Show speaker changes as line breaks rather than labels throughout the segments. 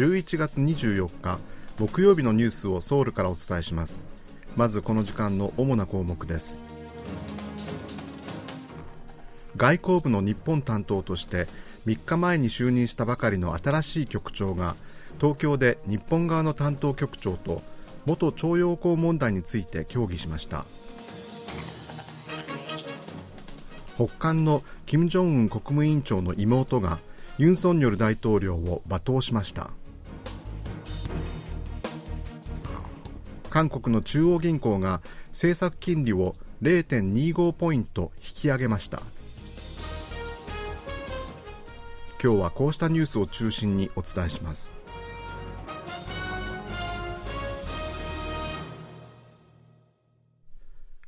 11月24日木曜日のニュースをソウルからお伝えします。まずこの時間の主な項目です。外交部の日本担当として3日前に就任したばかりの新しい局長が東京で日本側の担当局長と元徴用工問題について協議しました。北韓の金正恩国務委員長の妹がユン・ソンニョル大統領を罵倒しました。韓国の中央銀行が政策金利を0.25ポイント引き上げました。今日はこうしたニュースを中心にお伝えします。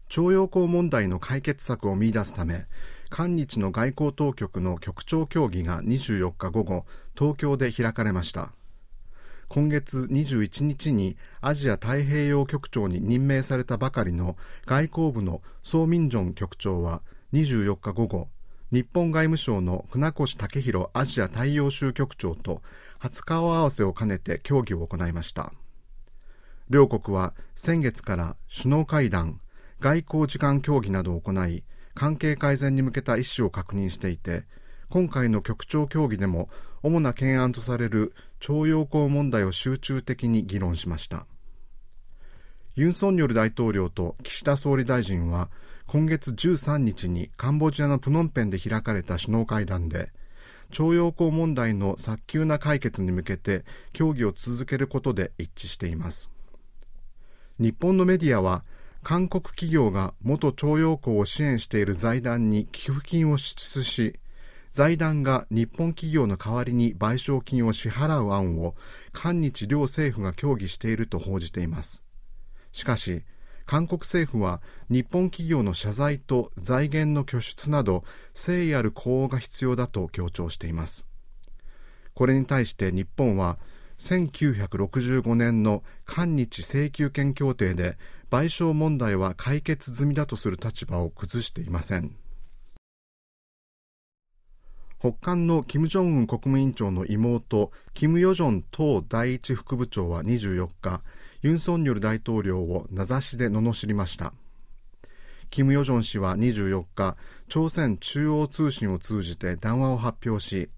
徴用工問題の解決策を見出すため韓日の外交当局の局長協議が24日午後東京で開かれました。今月21日にアジア太平洋局長に任命されたばかりの外交部のソー・ミンジョン局長は24日午後日本外務省の船越武弘アジア太陽州局長と初顔合わせを兼ねて協議を行いました。両国は先月から首脳会談外交時間協議などを行い関係改善に向けた意思を確認していて今回の局長協議でも主な懸案とされる徴用工問題を集中的に議論しました。ユン・ソンニョル大統領と岸田総理大臣は今月13日にカンボジアのプノンペンで開かれた首脳会談で徴用工問題の早急な解決に向けて協議を続けることで一致しています。日本のメディアは韓国企業が元徴用工を支援している財団に寄付金を支出し財団が日本企業の代わりに賠償金を支払う案を韓日両政府が協議していると報じています。しかし韓国政府は日本企業の謝罪と財源の拠出など誠意ある呼応が必要だと強調しています。これに対して日本は1965年の韓日請求権協定で賠償問題は解決済みだとする立場を崩していません。北韓の金正恩国務委員長の妹金与正党第一副部長は24日ユン・ソンニョル大統領を名指しで罵りました。金与正氏は24日朝鮮中央通信を通じて談話を発表し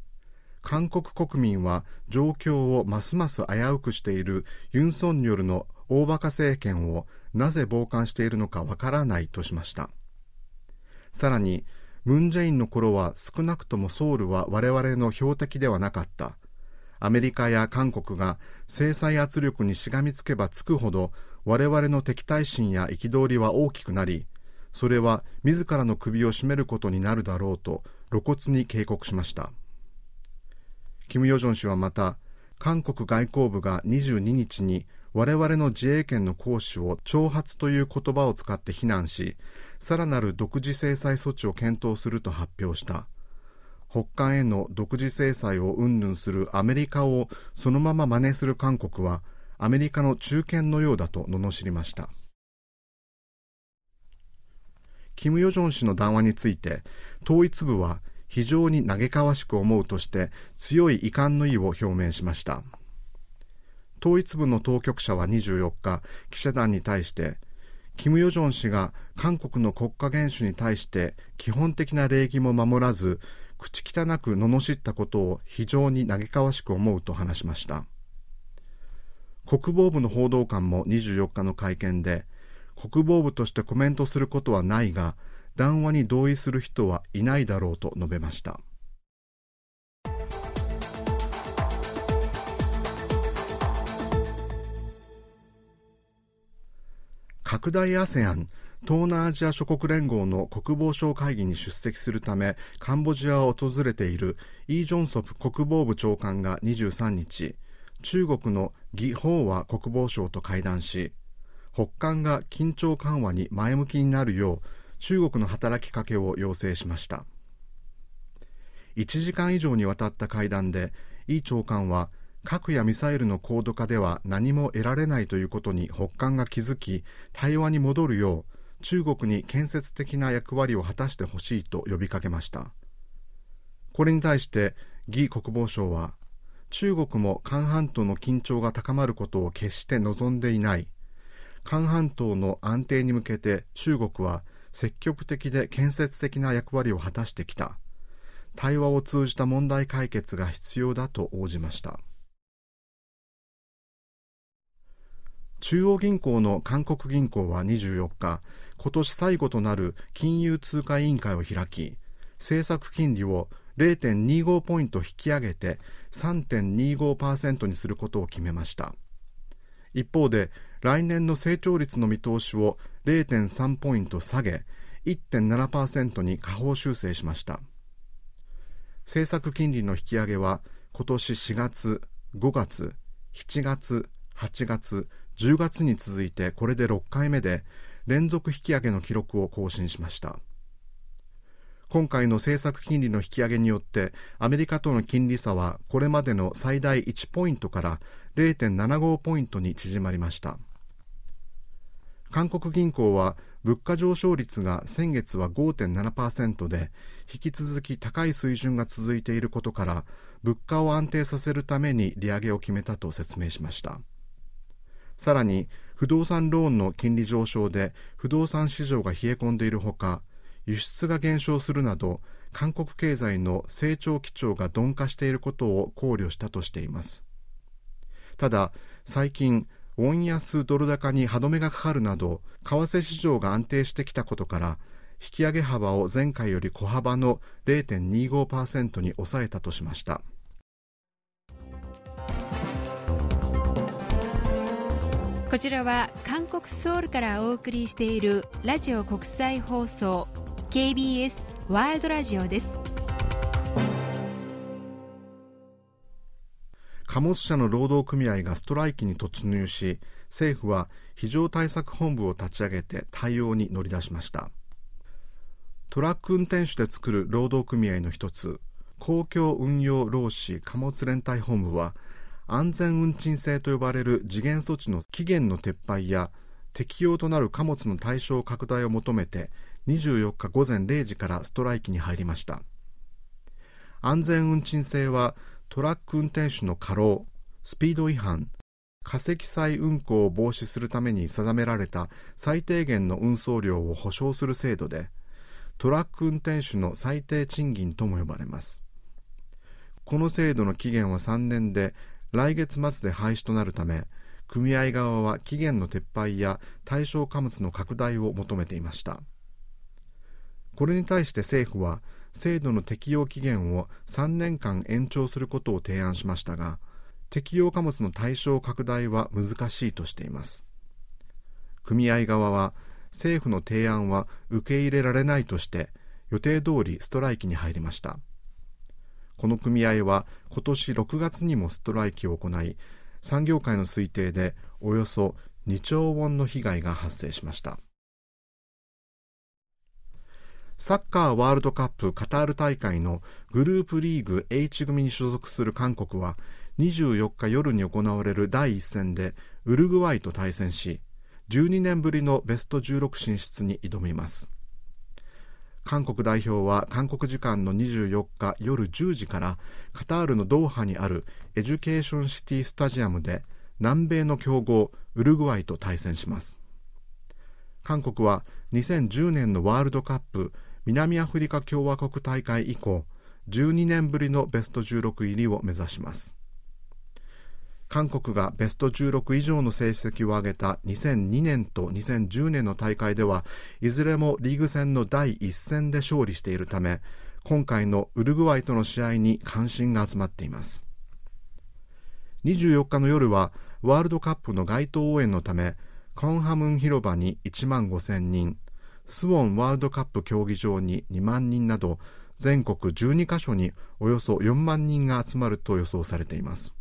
韓国国民は状況をますます危うくしているユン・ソンニョルの大馬鹿政権をなぜ傍観しているのかわからないとしました。さらにムン・ジェインの頃は少なくともソウルは我々の標的ではなかった。アメリカや韓国が制裁圧力にしがみつけばつくほど我々の敵対心や憤りは大きくなりそれは自らの首を絞めることになるだろうと露骨に警告しました。キム・ヨジョン氏はまた韓国外交部が22日に我々の自衛権の行使を挑発という言葉を使って非難しさらなる独自制裁措置を検討すると発表した。北韓への独自制裁を云々するアメリカをそのまま真似する韓国はアメリカの中堅のようだと罵りました。キム・ヨジョン氏の談話について統一部は非常に嘆かわしく思うとして強い遺憾の意を表明しました。統一部の当局者は24日記者団に対して金与正氏が韓国の国家元首に対して基本的な礼儀も守らず口汚く罵ったことを非常に嘆かわしく思うと話しました。国防部の報道官も24日の会見で国防部としてコメントすることはないが談話に同意する人はいないだろうと述べました。拡大 ASEAN 東南アジア諸国連合の国防相会議に出席するためカンボジアを訪れているイ・ジョンソプ国防部長官が23日中国のギ・ホーワ国防相と会談し北韓が緊張緩和に前向きになるよう中国の働きかけを要請しました。1時間以上にわたった会談でイ長官は核やミサイルの高度化では何も得られないということに北韓が気づき対話に戻るよう中国に建設的な役割を果たしてほしいと呼びかけました。これに対して魏国防相は中国も韓半島の緊張が高まることを決して望んでいない。韓半島の安定に向けて中国は積極的で建設的な役割を果たしてきた。対話を通じた問題解決が必要だと応じました。中央銀行の韓国銀行は24日今年最後となる金融通貨委員会を開き政策金利を0.25ポイント引き上げて3.25%にすることを決めました。一方で来年の成長率の見通しを0.3ポイント下げ1.7%に下方修正しました。政策金利の引き上げは今年4月、5月、7月、8月、10月に続いてこれで6回目で連続引き上げの記録を更新しました。今回の政策金利の引き上げによってアメリカとの金利差はこれまでの最大1ポイントから0.75ポイントに縮まりました。韓国銀行は物価上昇率が先月は5.7%で引き続き高い水準が続いていることから物価を安定させるために利上げを決めたと説明しました。さらに不動産ローンの金利上昇で不動産市場が冷え込んでいるほか輸出が減少するなど韓国経済の成長基調が鈍化していることを考慮したとしています。ただ最近ウォン安ドル高に歯止めがかかるなど為替市場が安定してきたことから引き上げ幅を前回より小幅の0.25%に抑えたとしました。
こちらは韓国ソウルからお送りしているラジオ国際放送 KBS ワールドラジオです。
貨物車の労働組合がストライキに突入し政府は非常対策本部を立ち上げて対応に乗り出しました。トラック運転手で作る労働組合の一つ公共運用労使貨物連帯本部は安全運賃制と呼ばれる次元措置の期限の撤廃や適用となる貨物の対象拡大を求めて24日午前0時からストライキに入りました。安全運賃制はトラック運転手の過労スピード違反過積載運行を防止するために定められた最低限の運送量を保証する制度でトラック運転手の最低賃金とも呼ばれます。この制度の期限は3年で来月末で廃止となるため組合側は期限の撤廃や対象貨物の拡大を求めていました。これに対して政府は制度の適用期限を3年間延長することを提案しましたが適用貨物の対象拡大は難しいとしています。組合側は政府の提案は受け入れられないとして予定通りストライキに入りました。この組合は今年6月にもストライキを行い産業界の推定でおよそ2兆ウォンの被害が発生しました。サッカーワールドカップカタール大会のグループリーグ H 組に所属する韓国は24日夜に行われる第1戦でウルグアイと対戦し12年ぶりのベスト16進出に挑みます。韓国代表は韓国時間の24日夜10時からカタールのドーハにあるエデュケーションシティスタジアムで南米の強豪ウルグアイと対戦します。韓国は2010年のワールドカップ南アフリカ共和国大会以降12年ぶりのベスト16入りを目指します。韓国がベスト16以上の成績を上げた2002年と2010年の大会ではいずれもリーグ戦の第1戦で勝利しているため今回のウルグアイとの試合に関心が集まっています。24日の夜はワールドカップの街頭応援のためコンハムン広場に1万5000人スウォンワールドカップ競技場に2万人など全国12カ所におよそ4万人が集まると予想されています。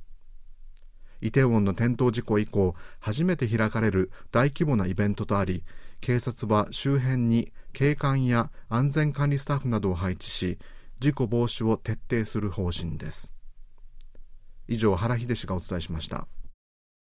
イテウォンの転倒事故以降初めて開かれる大規模なイベントとあり警察は周辺に警官や安全管理スタッフなどを配置し事故防止を徹底する方針です。以上原秀氏がお伝えしました。